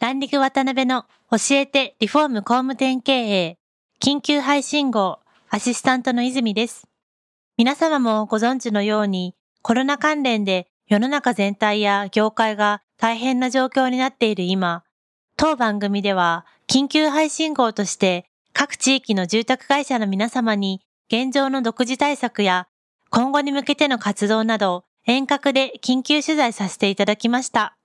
ランディング渡辺の教えてリフォーム工務店経営緊急配信号アシスタントの泉です皆様もご存知のようにコロナ関連で世の中全体や業界が大変な状況になっている今、当番組では緊急配信号として各地域の住宅会社の皆様に現状の独自対策や今後に向けての活動など遠隔で緊急取材させていただきました。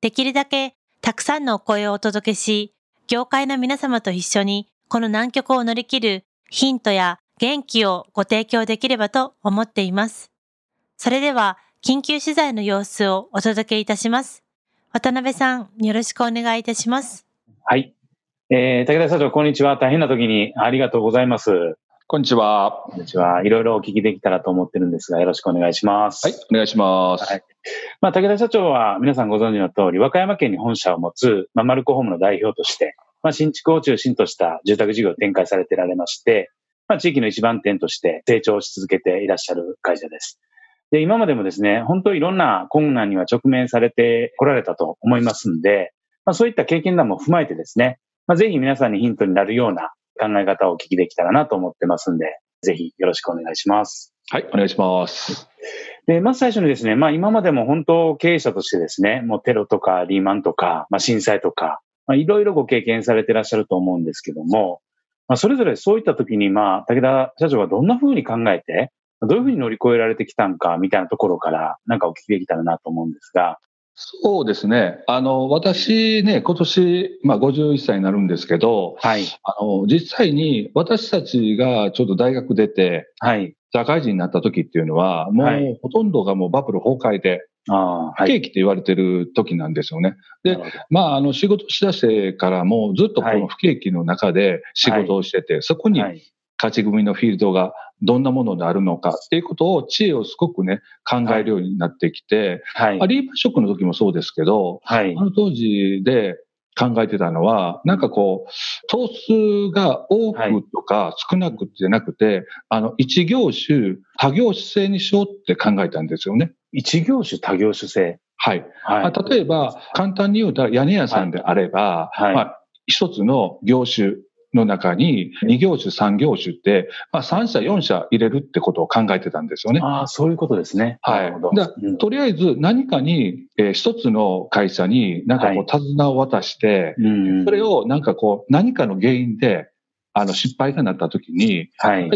できるだけたくさんのお声をお届けし、業界の皆様と一緒にこの難局を乗り切るヒントや元気をご提供できればと思っています。それでは緊急取材の様子をお届けいたします。渡辺さん、よろしくお願いいたします。はい。えー、武田社長、こんにちは。大変な時にありがとうございます。こんにちは。こんにちは。いろいろお聞きできたらと思ってるんですが、よろしくお願いします。はい、お願いします。はい。まあ、武田社長は皆さんご存知の通り、和歌山県に本社を持つ、まあ、マルコホームの代表として、まあ、新築を中心とした住宅事業を展開されてられまして、まあ、地域の一番店として成長し続けていらっしゃる会社です。で、今までもですね、本当いろんな困難には直面されてこられたと思いますんで、まあ、そういった経験談も踏まえてですね、まあ、ぜひ皆さんにヒントになるような考え方をお聞きできたらなと思ってますんで、ぜひよろしくお願いします。はい、お願いします。で、まず最初にですね、まあ今までも本当経営者としてですね、もうテロとかリーマンとか、まあ震災とか、まあいろいろご経験されてらっしゃると思うんですけども、まあそれぞれそういった時にまあ武田社長はどんな風に考えて、どういうふうに乗り越えられてきたんか、みたいなところから、なんかお聞きできたらなと思うんですが。そうですね。あの、私ね、今年、まあ、51歳になるんですけど、はい。あの、実際に私たちがちょっと大学出て、はい。社会人になった時っていうのは、もうほとんどがもうバブル崩壊で、あ不景気って言われてる時なんですよね。で、まあ、あの、仕事しだしてからもずっとこの不景気の中で仕事をしてて、はい、そこに勝ち組のフィールドがどんなものであるのかっていうことを、知恵をすごくね、考えるようになってきて、はい、リーマンショックの時もそうですけど、はい、あの当時で考えてたのは、なんかこう、頭数が多くとか少なくじゃなくて、はい、あの、一業種、多業種制にしようって考えたんですよね。一業種、多業種制。はい。はい、例えば、簡単に言うと屋根屋さんであれば、はい、まあ、一つの業種、の中に2業種、3業種って、まあ、3社、4社入れるってことを考えてたんですよね。ああ、そういうことですね。はい。うん、とりあえず何かに、えー、一つの会社になんかこう手綱を渡して、はい、それをなんかこう何かの原因であの失敗がなった時に、はい、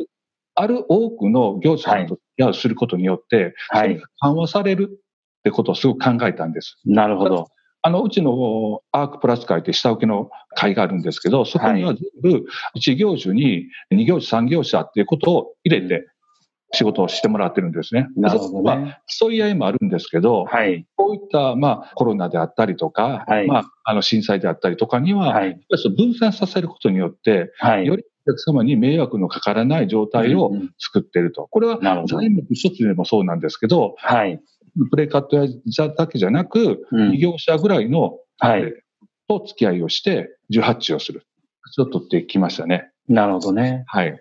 ある多くの業者と付きすることによって、はい、緩和されるってことをすごく考えたんです。なるほど。あの、うちのアークプラス会って下請けの会があるんですけど、そこには全部1業種に2業種、3業者っていうことを入れて仕事をしてもらってるんですね。なるほど、ね、まあ、競い合いもあるんですけど、はい、こういった、まあ、コロナであったりとか、はい、まあ、あの、震災であったりとかには、はい、分散させることによって、はい、よりお客様に迷惑のかからない状態を作っていると。これは財務一つでもそうなんですけど、はい、プレイカット屋だけじゃなく、うん、業者ぐらいの、はい、と付き合いをして受発注をする。ちょっとってきましたね。なるほどね。はい。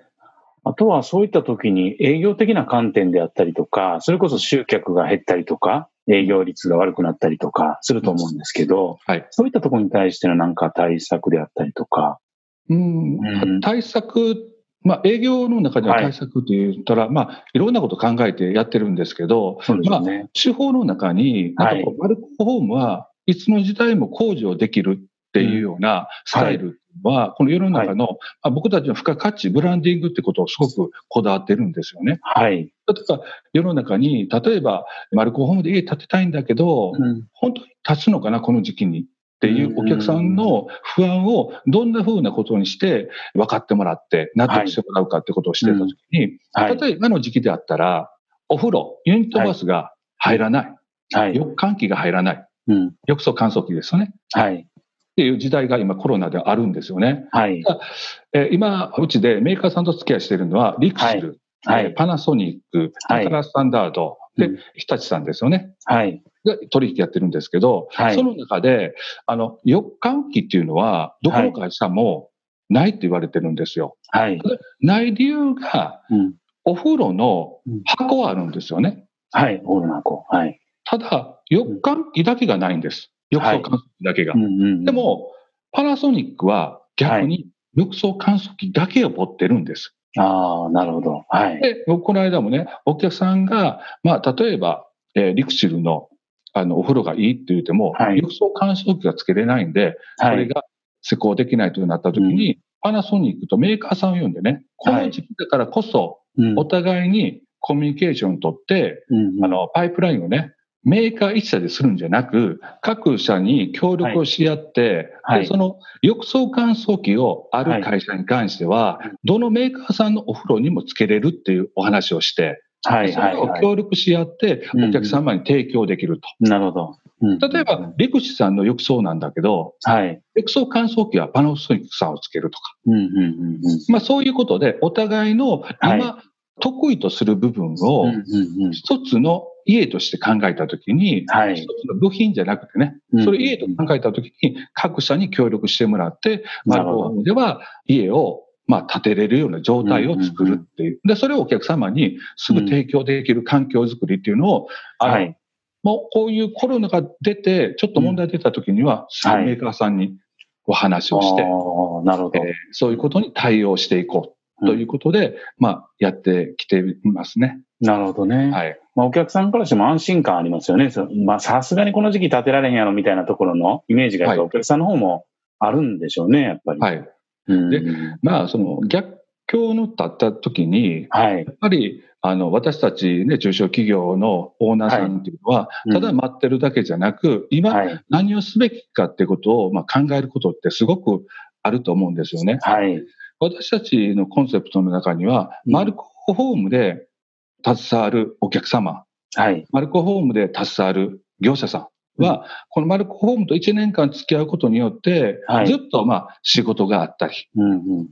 あとはそういった時に営業的な観点であったりとか、それこそ集客が減ったりとか、営業率が悪くなったりとかすると思うんですけど、はい、そういったところに対してのなんか対策であったりとか。うん、うん、対策まあ、営業の中では対策と言ったら、はい、まあ、いろんなこと考えてやってるんですけど、ね、まあ、手法の中に、なんかこう、マルコホームはいつの時代も工事をできるっていうようなスタイルは、この世の中の、はい、あ僕たちの付加価値、ブランディングってことをすごくこだわってるんですよね。はい。例えば、世の中に、例えば、マルコホームで家建てたいんだけど、うん、本当に建つのかな、この時期に。っていうお客さんの不安をどんな風なことにして分かってもらって納得してもらうかってことをしてたときに、はい、例えばの時期であったら、お風呂、ユニットバスが入らない。はい。浴換気が入らない。うん。浴槽乾燥機ですよね。はい。っていう時代が今コロナであるんですよね。はい。え今、うちでメーカーさんと付き合いしているのは、リクシル、はい、パナソニック、アカラスタンダード、で、日立さんですよね。はい。が取引やってるんですけど、はい、その中で、あの、4日期っていうのは、どこの会社もないって言われてるんですよ。はい。ない理由が、うん、お風呂の箱はあるんですよね。はい、お風呂の箱。はい。ただ、4日期だけがないんです。浴槽機だけが。でも、パナソニックは逆に浴槽乾燥機だけを持ってるんです。ああ、なるほど。はい。で、この間もね、お客さんが、まあ、例えば、えー、リクシルの、あの、お風呂がいいって言っても、はい、浴槽乾燥機がつけれないんで、はい、これが施工できないとなった時に、うん、パナソニックとメーカーさんを呼んでね、この時期だからこそ、お互いにコミュニケーションを取って、うん、あの、パイプラインをね、メーカー一社でするんじゃなく、各社に協力をし合って、はい、その浴槽乾燥機をある会社に関しては、はい、どのメーカーさんのお風呂にもつけれるっていうお話をして、はい、それを協力し合って、お客様に提供できると。なるほど。例えば、リクシさんの浴槽なんだけど、はい、浴槽乾燥機はパナソニックさんをつけるとか。まあそういうことで、お互いの今、得意とする部分を、一つの家として考えたときに、はい、一つの部品じゃなくてね、それ家と考えたときに、各社に協力してもらって、マルコホームでは家をまあ、建てれるような状態を作るっていう。で、それをお客様にすぐ提供できる環境づくりっていうのを、はい。もうこういうコロナが出て、ちょっと問題出た時には、メーカーさんにお話をして、なるほど、えー、そういうことに対応していこうということで、うん、まあ、やってきていますね。なるほどね。はい。まあ、お客さんからしても安心感ありますよね。まあ、さすがにこの時期建てられへんやろみたいなところのイメージが、お客さんの方もあるんでしょうね、やっぱり。はい。うん、で、まあ、その逆境の立った時に、はい、やっぱり、あの、私たちね、中小企業のオーナーさんっていうのは、はい、ただ待ってるだけじゃなく、今、何をすべきかってことを、まあ、考えることってすごくあると思うんですよね。はい。私たちのコンセプトの中には、マルコホームで携わるお客様、はい、マルコホームで携わる業者さんは、うん、このマルコホームと1年間付き合うことによって、はい、ずっとまあ仕事があったり、うんうんうん、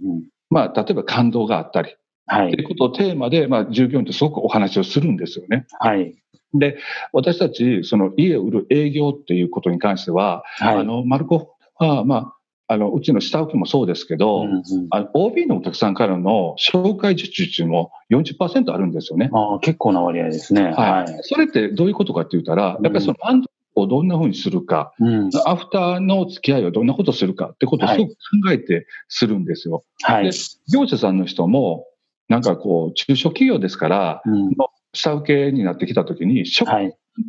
まあ例えば感動があったり、はい。ということをテーマで、まあ従業員とすごくお話をするんですよね。はい。で、私たち、その家を売る営業っていうことに関しては、はい、あの、マルコは、まあ、あの、うちの下請けもそうですけど、うんうん、あの OB のお客さんからの紹介受注中も40%あるんですよね。ああ、結構な割合ですね。はい。それってどういうことかって言ったら、やっぱりその安をどんなふうにするか、うん、アフターの付き合いをどんなことするかってことをすごく考えてするんですよ。はい。で、業者さんの人も、なんかこう、中小企業ですから、うん、下請けになってきたときに、職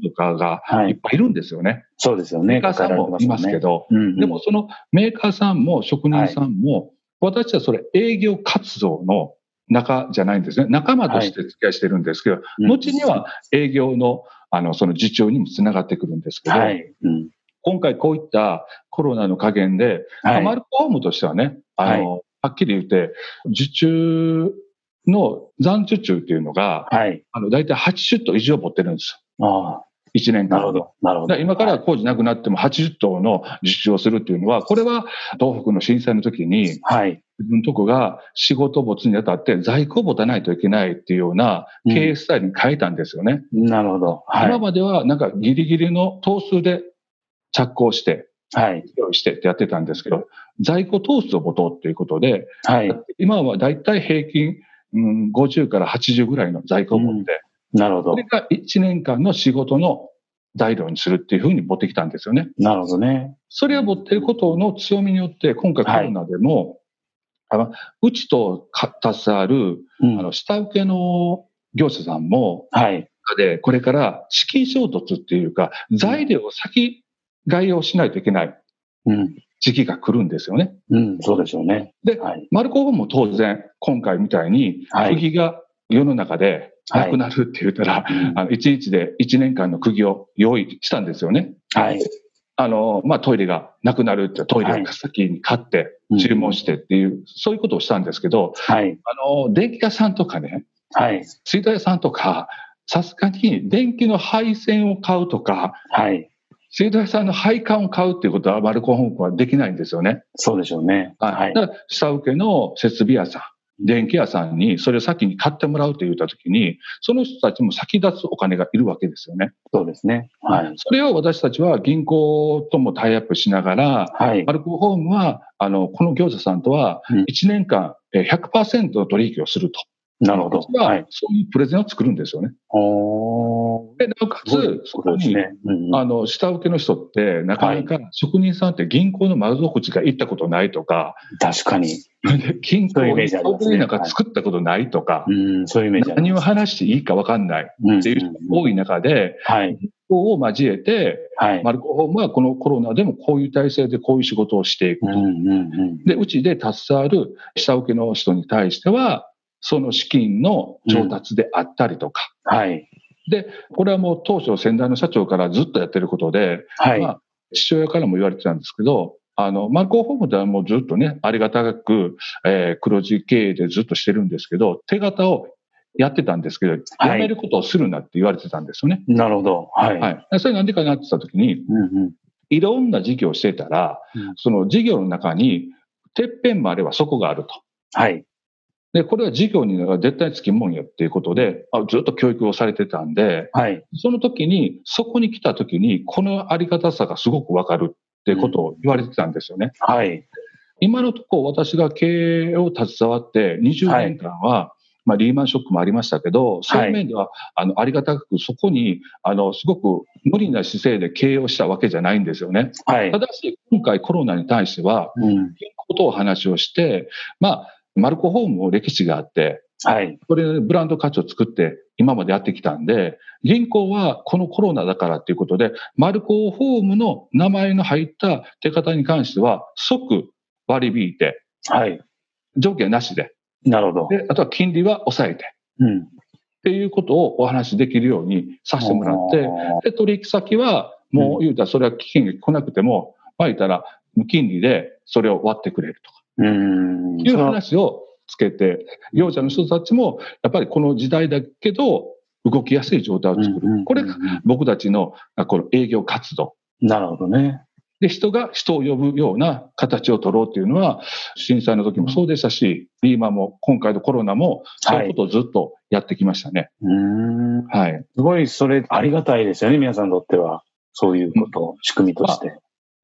とかがい。っぱいいるんですよね。はい、そうですよね。メーカーさんもいますけど、ね。うんうん、でもそのメーカーさんも職人さんも、はい、私はそれ営業活動の中じゃないんですね。仲間として付き合いしてるんですけど、はい、後には営業の、あの、その受注にもつながってくるんですけど、はい。うん、今回こういったコロナの加減で、はい、マルコホームとしてはね、あの、はっきり言って、受注の残受注っていうのが、はい、あの、大体80頭以上持ってるんですああ。1年間。なるほど。なるほど。今から工事なくなっても80頭の受注をするっていうのは、これは東北の震災の時に、はい。自分のとこが仕事没にあたって在庫を持たないといけないっていうような経営スタイルに変えたんですよね。うん、なるほど。はい、今まではなんかギリギリの頭数で着工して、はい。用意してってやってたんですけど、在庫投数を持とうっていうことで、はい。今はだいたい平均、うん、50から80ぐらいの在庫を持って、なるほど。それが1年間の仕事の材料にするっていうふうに持ってきたんですよね。なるほどね。それを持っていることの強みによって、今回コロナでも、はい、あのうちと携わる、うん、あの下請けの業者さんも、はい。で、これから資金衝突っていうか、材料を先買いをしないといけない。時期が来るんですよね。うん、そうでしょうね。で、はい、マルコフも当然、今回みたいに、不義が世の中でなくなるって言ったら、はい、あの1日で1年間の釘を用意したんですよね。はい。あの、まあ、トイレがなくなるってトイレを先に買って、注文してっていう、はい、そういうことをしたんですけど、はい。あの、電気屋さんとかね、はい。水道屋さんとか、さすがに電気の配線を買うとか、はい。水道屋さんの配管を買うっていうことはマルコホームはできないんですよね。そうでしょうね。はい。だから、下請けの設備屋さん、電気屋さんにそれを先に買ってもらうと言ったときに、その人たちも先立つお金がいるわけですよね。そうですね。はい。それを私たちは銀行ともタイアップしながら、はい。マルコホームは、あの、この業者さんとは1年間100%の取引をすると。なるほど。はい。そういうプレゼンを作るんですよね。で、なおかつ、そこに、ねうんうん、あの、下請けの人って、なかなか職人さんって銀行の窓口が行ったことないとか、確かに。銀行に職人なんか作ったことないとか、そういうイメージ何を話していいか分かんないっていう人が多い中で、はい。を交えて、はい、マルコホームはこのコロナでもこういう体制でこういう仕事をしていくと。うんうんうん、で、うちで携わる下請けの人に対しては、その資金の調達であったりとか。うん、はい。で、これはもう当初先代の社長からずっとやってることで、はい。まあ、父親からも言われてたんですけど、あの、マルコホームではもうずっとね、ありがたく、えー、黒字経営でずっとしてるんですけど、手形をやってたんですけど、やめることをするなって言われてたんですよね。なるほど。はい。はい。それなんでかなってたときに、うんうん、いろんな事業をしてたら、うん、その事業の中に、てっぺんまでは底があると。はい。で、これは事業に絶対つきもんやっていうことで、あずっと教育をされてたんで、はい、その時に、そこに来た時に、このあり方さがすごくわかるっていうことを言われてたんですよね。うん、はい。今のところ私が経営を携わって20年間は、はいまあ、リーマンショックもありましたけど、そういう面では、あの、ありがたく、そこに、あの、すごく無理な姿勢で経営をしたわけじゃないんですよね。はい。ただし、今回コロナに対しては、うん、ことを話をして、まあ、マルコホームも歴史があって、はい。これ、ブランド価値を作って今までやってきたんで、銀行はこのコロナだからっていうことで、マルコホームの名前の入った手形に関しては即割り引いて、はい。条件なしで。なるほど。で、あとは金利は抑えて。うん。っていうことをお話しできるようにさせてもらって、で、取引先はもう言うたらそれは期限が来なくても、まあ言ったら無金利でそれを割ってくれるとか。うんいう話をつけて、業者の人たちも、やっぱりこの時代だけど、動きやすい状態を作る。これが僕たちのこの営業活動。なるほどね。で、人が人を呼ぶような形を取ろうっていうのは、震災の時もそうでしたし、リーマンも今回のコロナも、そういうことをずっとやってきましたね。はい。はい。すごい、それありがたいですよね、皆さんにとっては。そういうこと、仕組みとして。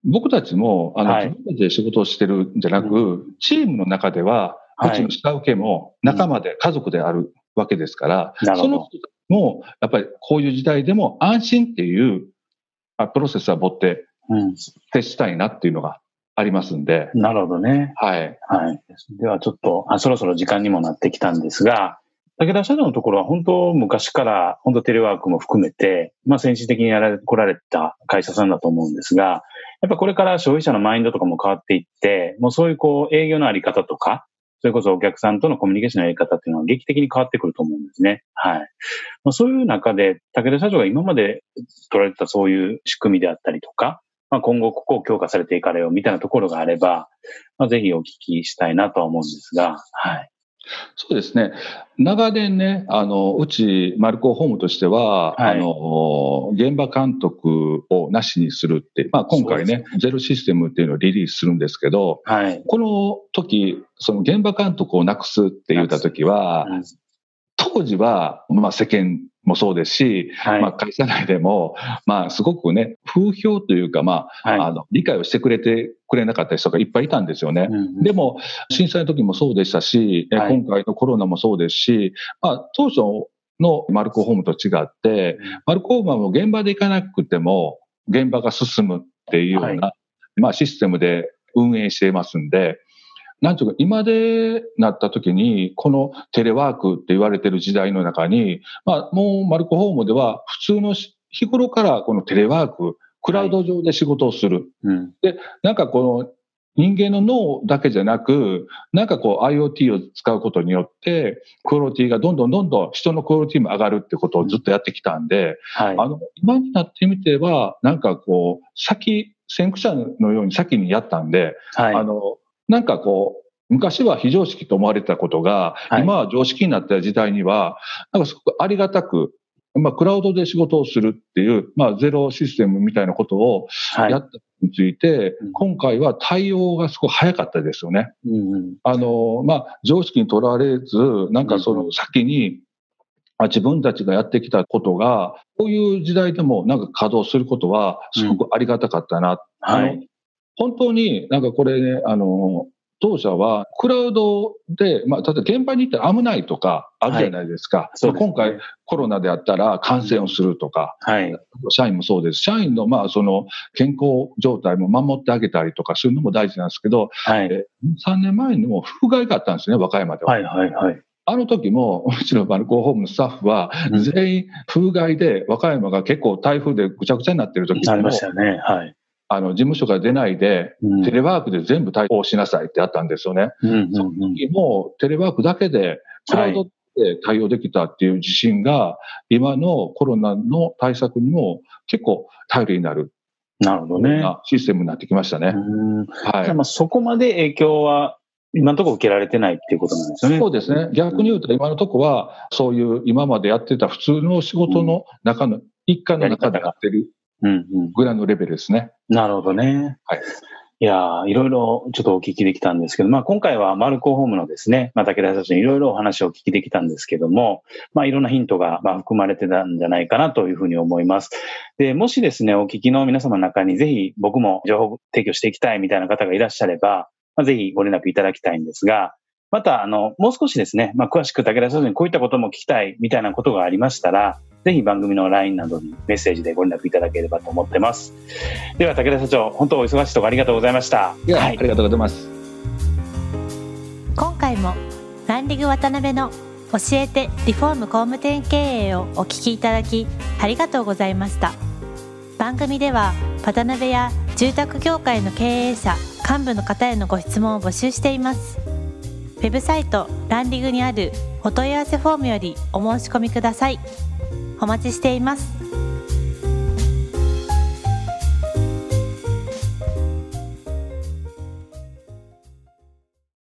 僕たちも、あの、はい、自分たちで仕事をしてるんじゃなく、うん、チームの中では、うちの下請けも仲間で、家族であるわけですから、うん、その人も、やっぱりこういう時代でも安心っていうプロセスは持って接したいなっていうのがありますんで。なるほどね。はい。はい。ではちょっとあ、そろそろ時間にもなってきたんですが、武田社長のところは本当昔から本当テレワークも含めて、まあ先進的にやられてこられた会社さんだと思うんですが、やっぱこれから消費者のマインドとかも変わっていって、もうそういうこう営業のあり方とか、それこそお客さんとのコミュニケーションのやり方っていうのは劇的に変わってくると思うんですね。はい。まあ、そういう中で、武田社長が今まで取られたそういう仕組みであったりとか、まあ、今後ここを強化されていかれようみたいなところがあれば、まあ、ぜひお聞きしたいなとは思うんですが、はい。そうですね。長年ね、あの、うち、マルコホームとしては、はい、あの、現場監督をなしにするって、まあ今回ね、ゼロシステムっていうのをリリースするんですけど、はい、この時、その現場監督をなくすって言った時は、当時は、まあ世間もそうですし、はい、まあ会社内でも、まあすごくね、風評というか、まあ、はい、あの、理解をしてくれてくれなかった人がいっぱいいたんですよね。うんうん、でも、震災の時もそうでしたし、はい、今回のコロナもそうですし、まあ当初のマルコホームと違って、うん、マルコホームはもう現場で行かなくても、現場が進むっていうような、まあシステムで運営していますんで、なんていうか、今でなった時に、このテレワークって言われてる時代の中に、まあ、もうマルコホームでは普通の日頃からこのテレワーク、クラウド上で仕事をする。はい。うん、で、なんかこの人間の脳だけじゃなく、なんかこう IoT を使うことによって、クオリティがどんどんどんどん人のクオリティも上がるってことをずっとやってきたんで、はい、あの、今になってみては、なんかこう、先、先駆者のように先にやったんで、はい、あの、なんかこう、昔は非常識と思われたことが、はい、今は常識になった時代には、なんかすごくありがたくまあ、クラウドで仕事をするっていう、まあ、ゼロシステムみたいなことをやったについて、はい、今回は対応がすごい早かったですよね。うんうん、あの、まあ、常識にとらわれず、なんかその先に、自分たちがやってきたことが、こういう時代でもなんか稼働することは、すごくありがたかったな。うん、はい。本当になんかこれね、あの、当社はクラウドで、まあ、例えば現場に行ったら危ないとかあるじゃないですか。はい、今回コロナであったら感染をするとか、はい、社員もそうです。社員のまあその健康状態も守ってあげたりとかするのも大事なんですけど、はい、3年前にも不具合があったんですね、和歌山では。はいはいはい。あの時も、うちのバルコンホームのスタッフは、全員風害で、和歌山が結構台風でぐちゃぐちゃになってる時も、ありましたよね。はい。あの、事務所から出ないで、テレワークで全部対応しなさいってあったんですよね。うんうんうん、その時も、テレワークだけで、クラウドで対応できたっていう自信が、今のコロナの対策にも結構頼りになる。なるほどね。システムになってきましたね。はい。まあそこまで影響は今のところ受けられてないっていうことなんですよね。そうですね。逆に言うと今のところは、そういう今までやってた普通の仕事の中の、一家の中でやってるぐらいのレベルですね。なるほどね。はい。いやいろいろちょっとお聞きできたんですけど、まあ今回はマルコホームのですね、まあ武田社長にいろいろお話をお聞きできたんですけども、まあいろんなヒントがまあ含まれてたんじゃないかなというふうに思います。で、もしですね、お聞きの皆様の中にぜひ僕も情報提供していきたいみたいな方がいらっしゃれば、まあ、ぜひご連絡いただきたいんですが、また、あの、もう少しですね、まあ、詳しく武田社長にこういったことも聞きたいみたいなことがありましたら、ぜひ番組の LINE などにメッセージでご連絡いただければと思ってます。では、武田社長、本当お忙しいところありがとうございました。いや、はい、ありがとうございます。今回も、ランディグ渡辺の教えてリフォーム工務店経営をお聞きいただき、ありがとうございました。番組では、渡辺や住宅業界の経営者、幹部の方へのご質問を募集しています。ウェブサイトランディグにあるお問い合わせフォームよりお申し込みください。お待ちしています。